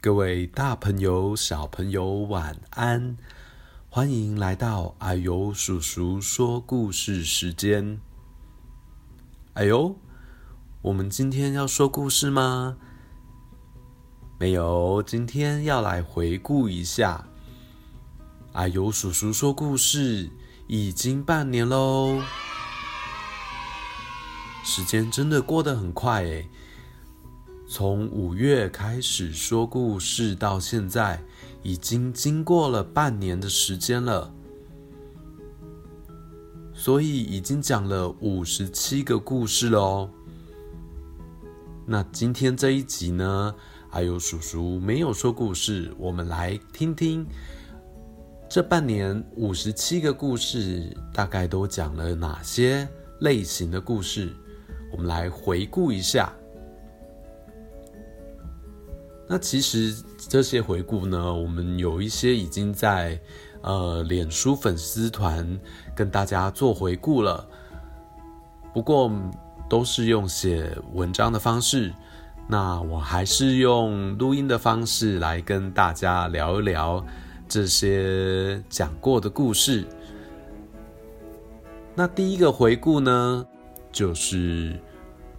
各位大朋友、小朋友，晚安！欢迎来到阿尤叔叔说故事时间。啊呦，我们今天要说故事吗？没有，今天要来回顾一下。阿尤叔叔说故事已经半年喽，时间真的过得很快诶。从五月开始说故事到现在，已经经过了半年的时间了，所以已经讲了五十七个故事了哦。那今天这一集呢，啊呦叔叔没有说故事，我们来听听这半年五十七个故事大概都讲了哪些类型的故事，我们来回顾一下。那其实这些回顾呢，我们有一些已经在呃脸书粉丝团跟大家做回顾了，不过都是用写文章的方式。那我还是用录音的方式来跟大家聊一聊这些讲过的故事。那第一个回顾呢，就是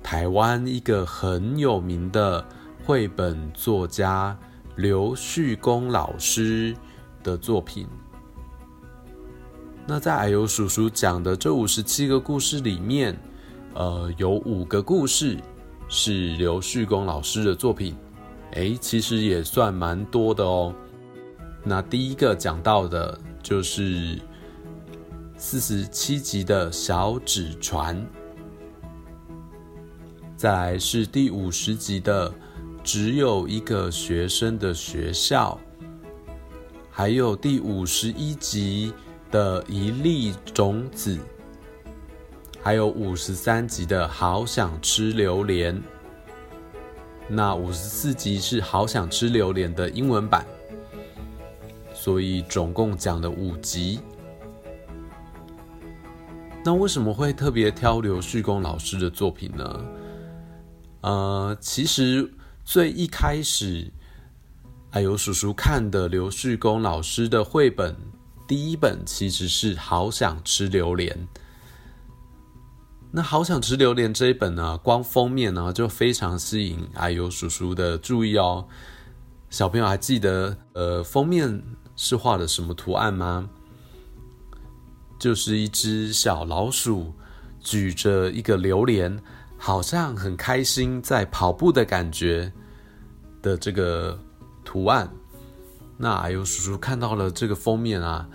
台湾一个很有名的。绘本作家刘旭公老师的作品。那在矮油叔叔讲的这五十七个故事里面，呃，有五个故事是刘旭公老师的作品，诶，其实也算蛮多的哦。那第一个讲到的就是四十七集的小纸船，再来是第五十集的。只有一个学生的学校，还有第五十一集的一粒种子，还有五十三集的好想吃榴莲。那五十四集是好想吃榴莲的英文版，所以总共讲了五集。那为什么会特别挑刘旭公老师的作品呢？呃，其实。最一开始，啊呦叔叔看的刘旭公老师的绘本，第一本其实是《好想吃榴莲》。那《好想吃榴莲》这一本呢，光封面呢就非常吸引矮油叔叔的注意哦。小朋友还记得，呃，封面是画的什么图案吗？就是一只小老鼠举着一个榴莲。好像很开心在跑步的感觉的这个图案，那阿尤叔叔看到了这个封面啊，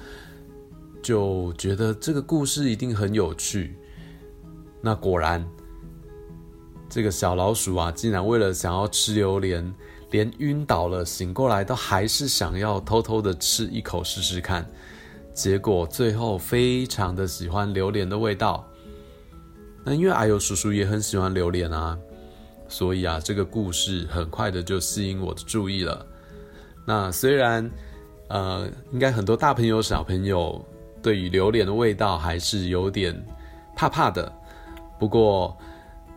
就觉得这个故事一定很有趣。那果然，这个小老鼠啊，竟然为了想要吃榴莲，连晕倒了醒过来都还是想要偷偷的吃一口试试看。结果最后非常的喜欢榴莲的味道。那因为阿尤叔叔也很喜欢榴莲啊，所以啊，这个故事很快的就吸引我的注意了。那虽然呃，应该很多大朋友小朋友对于榴莲的味道还是有点怕怕的，不过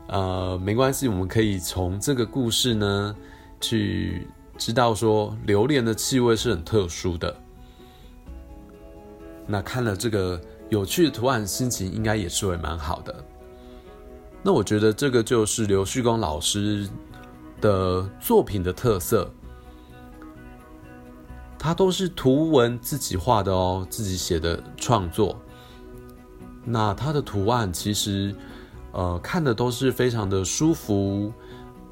呃，没关系，我们可以从这个故事呢去知道说榴莲的气味是很特殊的。那看了这个有趣的图案，心情应该也是会蛮好的。那我觉得这个就是刘旭光老师的作品的特色，他都是图文自己画的哦，自己写的创作。那他的图案其实，呃，看的都是非常的舒服，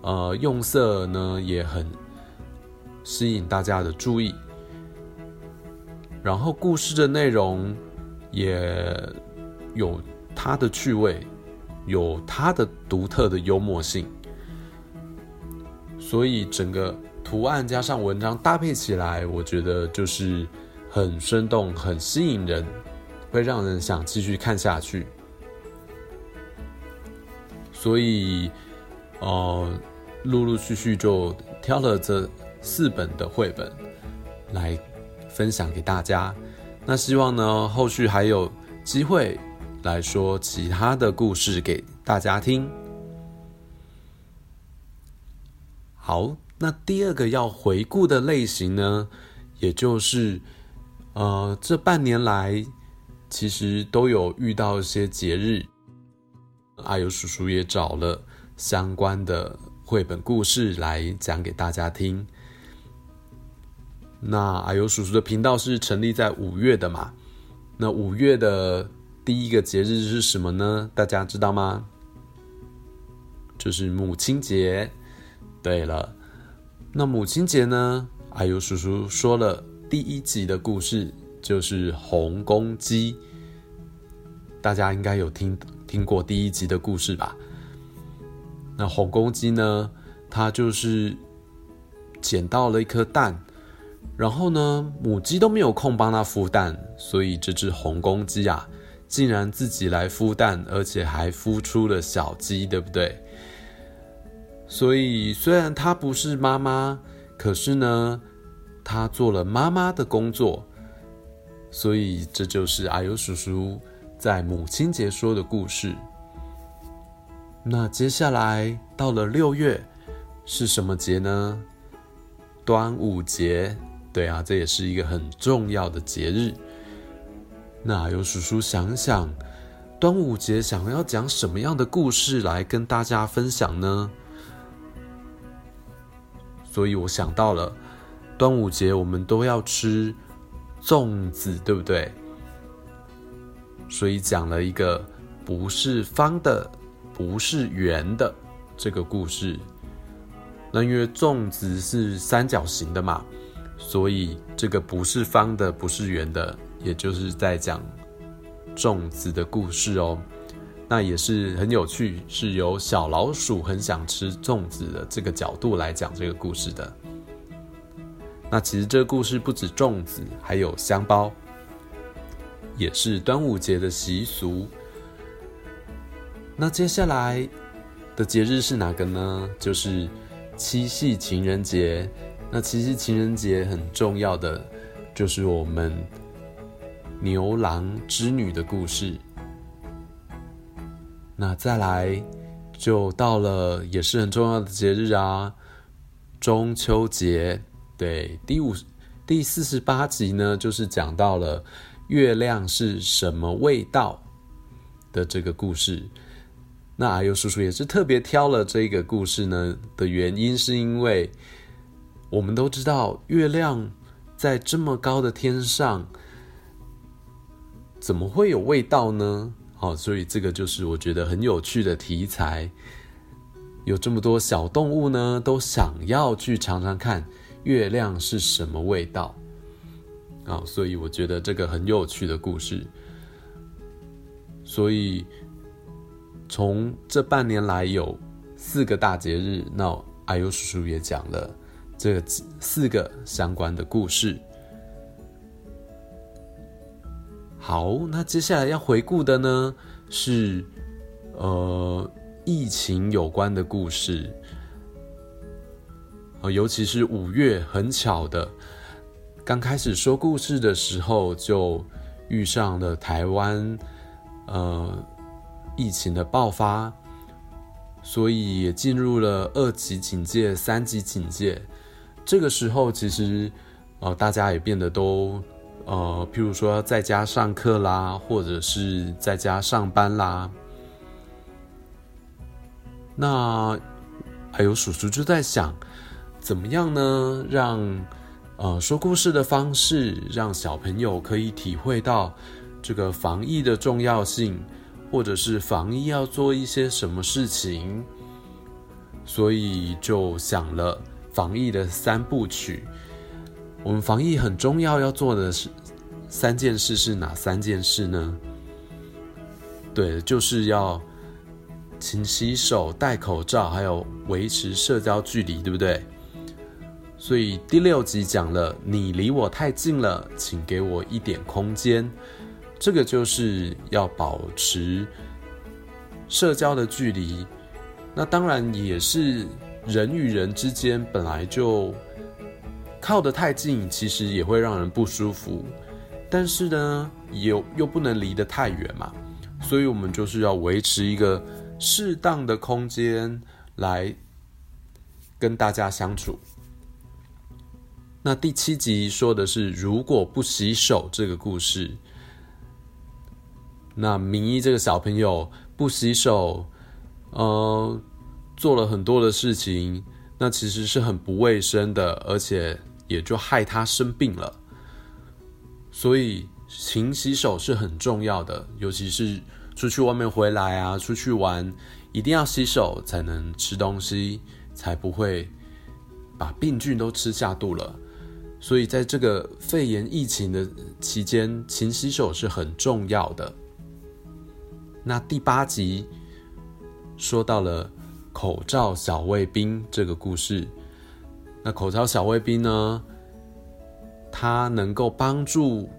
呃，用色呢也很吸引大家的注意，然后故事的内容也有它的趣味。有它的独特的幽默性，所以整个图案加上文章搭配起来，我觉得就是很生动、很吸引人，会让人想继续看下去。所以，呃，陆陆续续就挑了这四本的绘本来分享给大家。那希望呢，后续还有机会。来说其他的故事给大家听。好，那第二个要回顾的类型呢，也就是呃，这半年来其实都有遇到一些节日，阿尤叔叔也找了相关的绘本故事来讲给大家听。那阿尤叔叔的频道是成立在五月的嘛？那五月的第一个节日是什么呢？大家知道吗？就是母亲节。对了，那母亲节呢？阿尤叔叔说了第一集的故事，就是红公鸡。大家应该有听听过第一集的故事吧？那红公鸡呢？它就是捡到了一颗蛋。然后呢，母鸡都没有空帮它孵蛋，所以这只红公鸡啊，竟然自己来孵蛋，而且还孵出了小鸡，对不对？所以虽然它不是妈妈，可是呢，它做了妈妈的工作。所以这就是阿尤叔叔在母亲节说的故事。那接下来到了六月，是什么节呢？端午节。对啊，这也是一个很重要的节日。那由叔叔想想，端午节想要讲什么样的故事来跟大家分享呢？所以我想到了，端午节我们都要吃粽子，对不对？所以讲了一个不是方的，不是圆的这个故事。那因为粽子是三角形的嘛。所以这个不是方的，不是圆的，也就是在讲粽子的故事哦。那也是很有趣，是由小老鼠很想吃粽子的这个角度来讲这个故事的。那其实这个故事不止粽子，还有香包，也是端午节的习俗。那接下来的节日是哪个呢？就是七夕情人节。那其实情人节很重要的，就是我们牛郎织女的故事。那再来就到了也是很重要的节日啊，中秋节。对，第五第四十八集呢，就是讲到了月亮是什么味道的这个故事。那啊呦叔叔也是特别挑了这个故事呢的原因，是因为。我们都知道，月亮在这么高的天上，怎么会有味道呢？好，所以这个就是我觉得很有趣的题材。有这么多小动物呢，都想要去尝尝看月亮是什么味道。啊，所以我觉得这个很有趣的故事。所以从这半年来有四个大节日，那啊呦叔叔也讲了。这四个相关的故事。好，那接下来要回顾的呢是呃疫情有关的故事。呃，尤其是五月，很巧的，刚开始说故事的时候就遇上了台湾呃疫情的爆发，所以也进入了二级警戒、三级警戒。这个时候，其实，呃，大家也变得都，呃，譬如说在家上课啦，或者是在家上班啦。那还有叔叔就在想，怎么样呢？让，呃，说故事的方式，让小朋友可以体会到这个防疫的重要性，或者是防疫要做一些什么事情，所以就想了。防疫的三部曲，我们防疫很重要要做的是三件事是哪三件事呢？对，就是要勤洗手、戴口罩，还有维持社交距离，对不对？所以第六集讲了，你离我太近了，请给我一点空间。这个就是要保持社交的距离，那当然也是。人与人之间本来就靠得太近，其实也会让人不舒服。但是呢，又又不能离得太远嘛，所以我们就是要维持一个适当的空间，来跟大家相处。那第七集说的是如果不洗手这个故事。那明一这个小朋友不洗手，呃，做了很多的事情，那其实是很不卫生的，而且也就害他生病了。所以勤洗手是很重要的，尤其是出去外面回来啊，出去玩，一定要洗手才能吃东西，才不会把病菌都吃下肚了。所以，在这个肺炎疫情的期间，勤洗手是很重要的。那第八集说到了口罩小卫兵这个故事。那口罩小卫兵呢，它能够帮助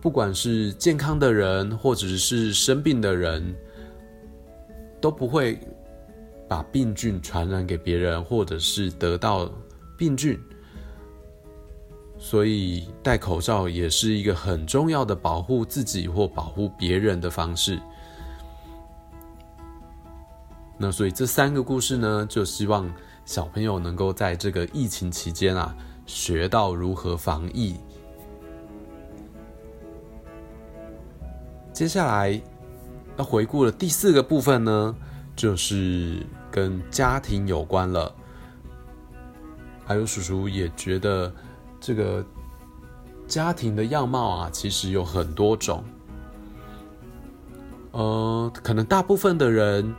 不管是健康的人，或者是生病的人，都不会把病菌传染给别人，或者是得到病菌。所以戴口罩也是一个很重要的保护自己或保护别人的方式。那所以这三个故事呢，就希望小朋友能够在这个疫情期间啊，学到如何防疫。接下来要回顾的第四个部分呢，就是跟家庭有关了。还有叔叔也觉得。这个家庭的样貌啊，其实有很多种。呃，可能大部分的人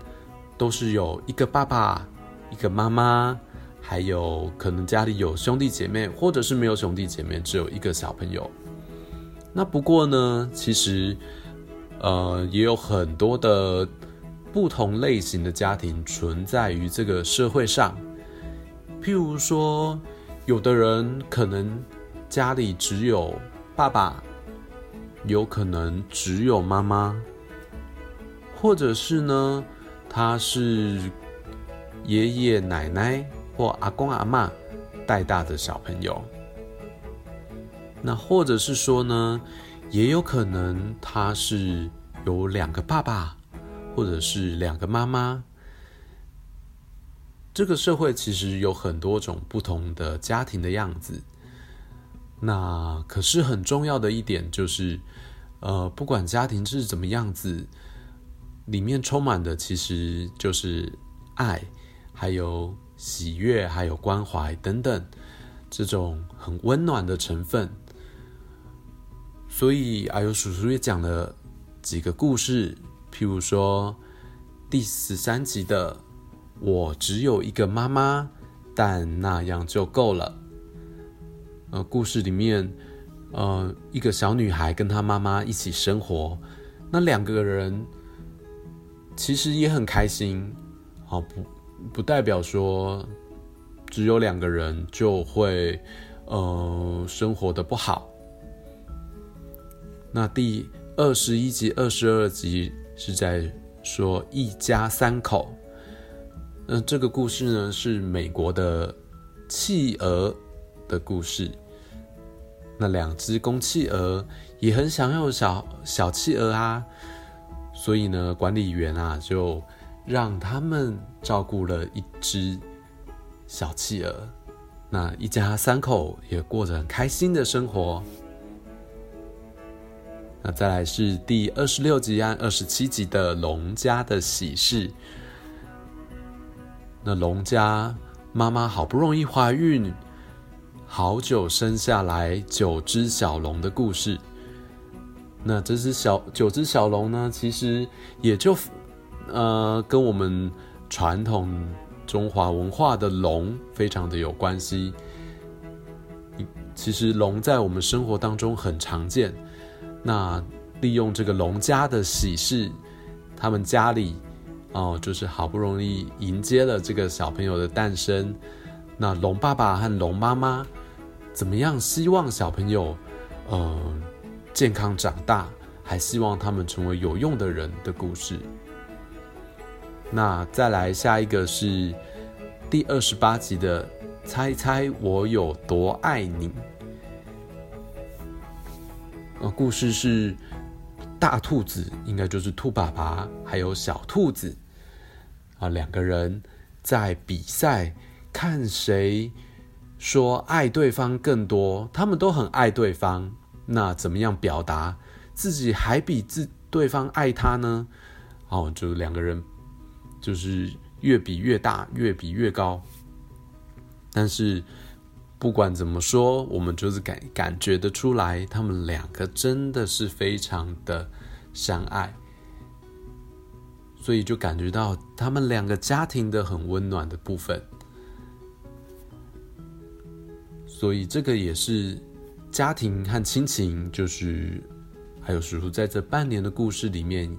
都是有一个爸爸、一个妈妈，还有可能家里有兄弟姐妹，或者是没有兄弟姐妹，只有一个小朋友。那不过呢，其实呃，也有很多的不同类型的家庭存在于这个社会上，譬如说。有的人可能家里只有爸爸，有可能只有妈妈，或者是呢，他是爷爷奶奶或阿公阿嬷带大的小朋友。那或者是说呢，也有可能他是有两个爸爸，或者是两个妈妈。这个社会其实有很多种不同的家庭的样子，那可是很重要的一点就是，呃，不管家庭是怎么样子，里面充满的其实就是爱，还有喜悦，还有关怀等等这种很温暖的成分。所以阿尤叔叔也讲了几个故事，譬如说第十三集的。我只有一个妈妈，但那样就够了。呃，故事里面，呃，一个小女孩跟她妈妈一起生活，那两个人其实也很开心。好，不不代表说只有两个人就会呃生活得不好。那第二十一集、二十二集是在说一家三口。那这个故事呢，是美国的企鹅的故事。那两只公企鹅也很想要小小企鹅啊，所以呢，管理员啊就让他们照顾了一只小企鹅。那一家三口也过着很开心的生活。那再来是第二十六集和二十七集的龙家的喜事。那龙家妈妈好不容易怀孕，好久生下来九只小龙的故事。那这只小九只小龙呢，其实也就呃跟我们传统中华文化的龙非常的有关系。其实龙在我们生活当中很常见。那利用这个龙家的喜事，他们家里。哦，就是好不容易迎接了这个小朋友的诞生，那龙爸爸和龙妈妈怎么样？希望小朋友，呃，健康长大，还希望他们成为有用的人的故事。那再来下一个是第二十八集的“猜猜我有多爱你”。呃，故事是。大兔子应该就是兔爸爸，还有小兔子啊，两个人在比赛，看谁说爱对方更多，他们都很爱对方，那怎么样表达自己还比自对方爱他呢？哦，就两个人就是越比越大，越比越高。但是不管怎么说，我们就是感感觉得出来，他们两个真的是非常的相爱。所以就感觉到他们两个家庭的很温暖的部分，所以这个也是家庭和亲情，就是还有叔叔在这半年的故事里面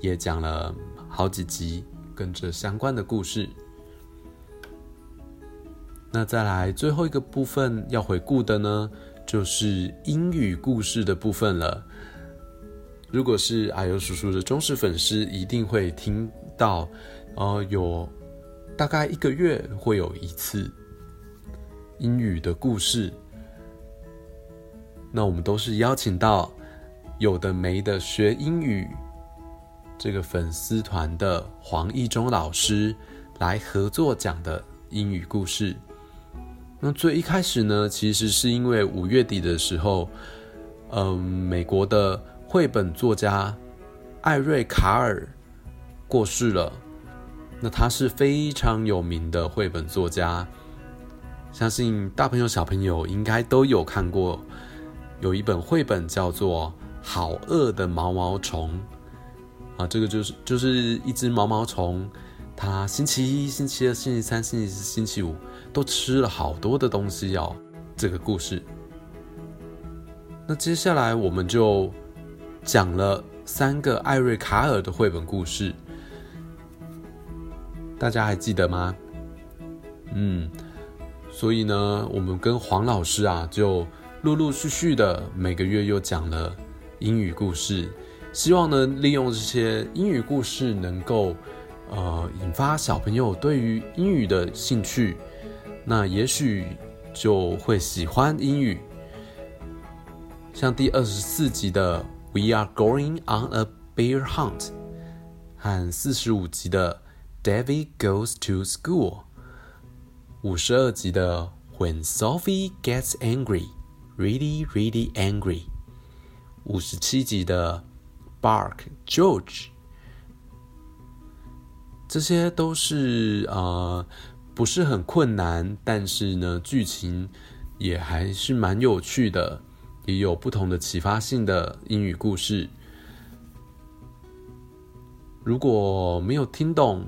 也讲了好几集跟这相关的故事。那再来最后一个部分要回顾的呢，就是英语故事的部分了。如果是阿尤叔叔的忠实粉丝，一定会听到，呃，有大概一个月会有一次英语的故事。那我们都是邀请到有的没的学英语这个粉丝团的黄义中老师来合作讲的英语故事。那最一开始呢，其实是因为五月底的时候，嗯、美国的。绘本作家艾瑞卡尔过世了。那他是非常有名的绘本作家，相信大朋友小朋友应该都有看过。有一本绘本叫做《好饿的毛毛虫》啊，这个就是就是一只毛毛虫，它星期一、星期二、星期三、星期四、星期五都吃了好多的东西哦。这个故事。那接下来我们就。讲了三个艾瑞卡尔的绘本故事，大家还记得吗？嗯，所以呢，我们跟黄老师啊，就陆陆续续的每个月又讲了英语故事，希望呢，利用这些英语故事，能够呃引发小朋友对于英语的兴趣，那也许就会喜欢英语。像第二十四集的。We are going on a bear hunt，和四十五集的 David goes to school，五十二集的 When Sophie gets angry, really, really angry，五十七集的 Bark George，这些都是呃不是很困难，但是呢剧情也还是蛮有趣的。也有不同的启发性的英语故事。如果没有听懂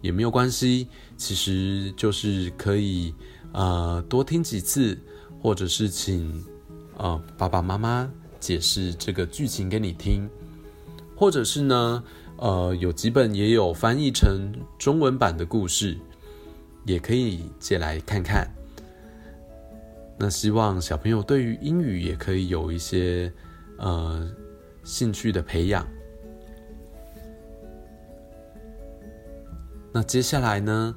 也没有关系，其实就是可以呃多听几次，或者是请呃爸爸妈妈解释这个剧情给你听，或者是呢呃有几本也有翻译成中文版的故事，也可以借来看看。那希望小朋友对于英语也可以有一些呃兴趣的培养。那接下来呢，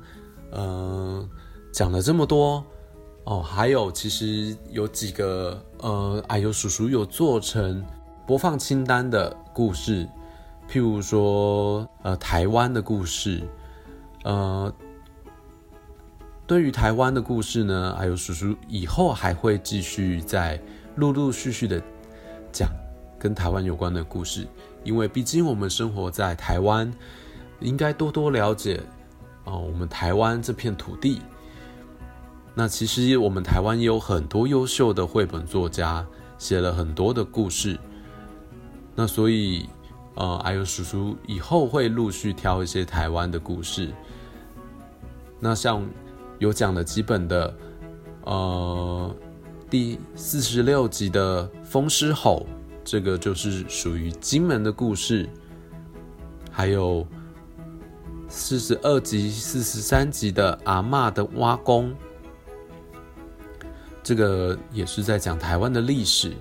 呃，讲了这么多哦，还有其实有几个呃，哎呦叔叔有做成播放清单的故事，譬如说呃台湾的故事，呃。对于台湾的故事呢，还有叔叔以后还会继续再陆陆续续的讲跟台湾有关的故事，因为毕竟我们生活在台湾，应该多多了解啊，我们台湾这片土地。那其实我们台湾也有很多优秀的绘本作家，写了很多的故事。那所以呃，还有叔叔以后会陆续挑一些台湾的故事。那像。有讲了几本的，呃，第四十六集的《风狮吼》，这个就是属于金门的故事，还有四十二集、四十三集的《阿嬷的挖工》，这个也是在讲台湾的历史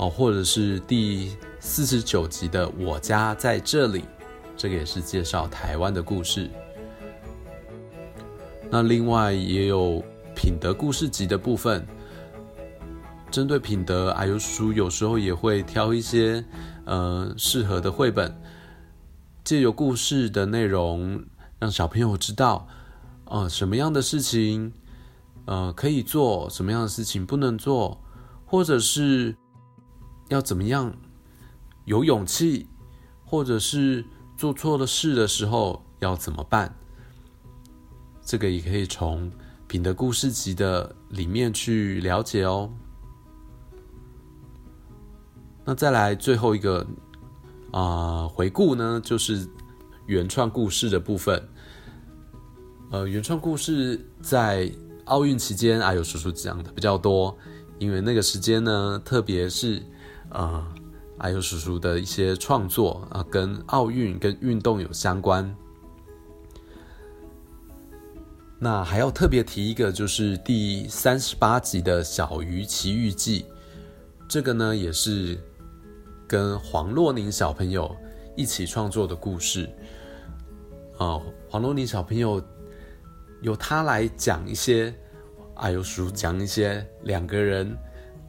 哦，或者是第四十九集的《我家在这里》，这个也是介绍台湾的故事。那另外也有品德故事集的部分，针对品德，阿尤叔叔有时候也会挑一些呃适合的绘本，借由故事的内容让小朋友知道，呃，什么样的事情，呃，可以做，什么样的事情不能做，或者是要怎么样有勇气，或者是做错了事的时候要怎么办？这个也可以从品德故事集的里面去了解哦。那再来最后一个啊、回顾呢，就是原创故事的部分。呃，原创故事在奥运期间，啊，有叔叔讲的比较多，因为那个时间呢，特别是呃，阿尤叔叔的一些创作啊，跟奥运跟运动有相关。那还要特别提一个，就是第三十八集的《小鱼奇遇记》，这个呢也是跟黄若宁小朋友一起创作的故事。啊、黄若宁小朋友。由他来讲一些，阿尤叔叔讲一些两个人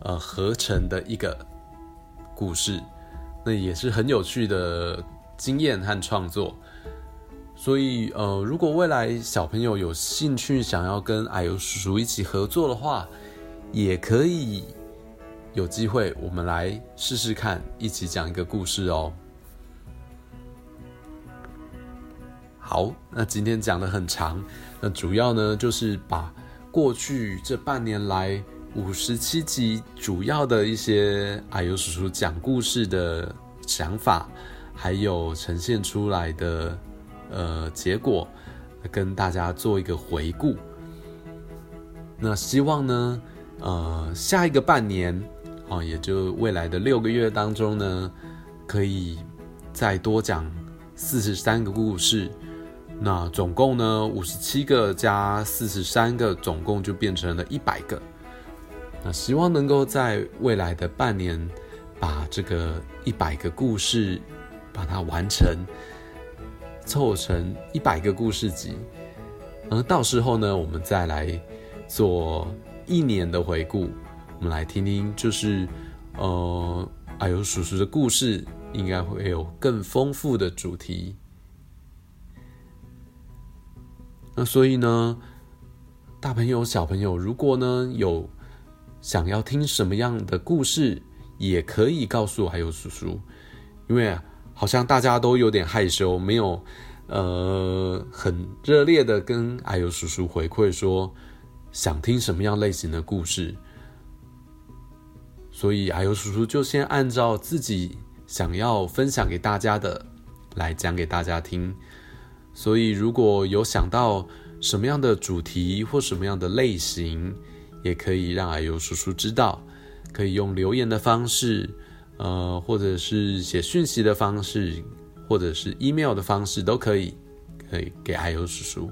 呃合成的一个故事，那也是很有趣的经验和创作。所以呃，如果未来小朋友有兴趣想要跟矮油叔叔一起合作的话，也可以有机会，我们来试试看，一起讲一个故事哦。好，那今天讲的很长。那主要呢，就是把过去这半年来五十七集主要的一些啊呦叔叔讲故事的想法，还有呈现出来的呃结果，跟大家做一个回顾。那希望呢，呃，下一个半年啊、也就未来的六个月当中呢，可以再多讲四十三个故事。那总共呢，五十七个加四十三个，总共就变成了一百个。那希望能够在未来的半年，把这个一百个故事把它完成，凑成一百个故事集。而到时候呢，我们再来做一年的回顾，我们来听听，就是呃，阿尤叔叔的故事应该会有更丰富的主题。那所以呢，大朋友、小朋友，如果呢有想要听什么样的故事，也可以告诉啊呦叔叔，因为好像大家都有点害羞，没有呃很热烈的跟啊呦叔叔回馈说想听什么样类型的故事，所以还有叔叔就先按照自己想要分享给大家的来讲给大家听。所以，如果有想到什么样的主题或什么样的类型，也可以让阿尤叔叔知道，可以用留言的方式，呃，或者是写讯息的方式，或者是 email 的方式都可以，可以给阿尤叔叔。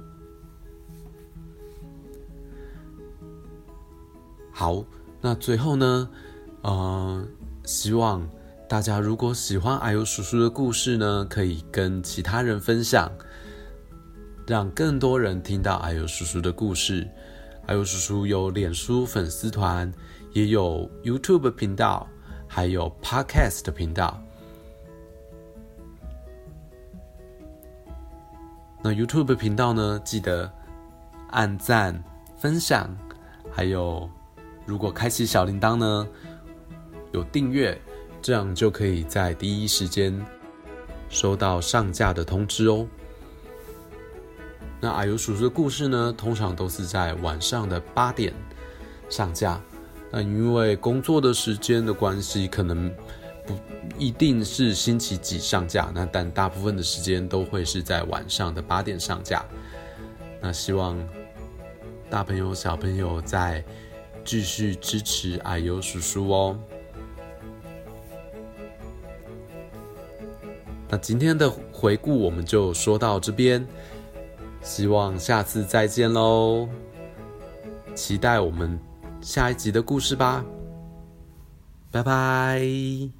好，那最后呢，呃，希望大家如果喜欢阿尤叔叔的故事呢，可以跟其他人分享。让更多人听到阿尤叔叔的故事。啊呦叔叔有脸书粉丝团，也有 YouTube 频道，还有 Podcast 频道。那 YouTube 频道呢，记得按赞、分享，还有如果开启小铃铛呢，有订阅，这样就可以在第一时间收到上架的通知哦。那矮油叔叔的故事呢，通常都是在晚上的八点上架。那因为工作的时间的关系，可能不一定是星期几上架。那但大部分的时间都会是在晚上的八点上架。那希望大朋友小朋友再继续支持矮油叔叔哦。那今天的回顾我们就说到这边。希望下次再见喽！期待我们下一集的故事吧，拜拜。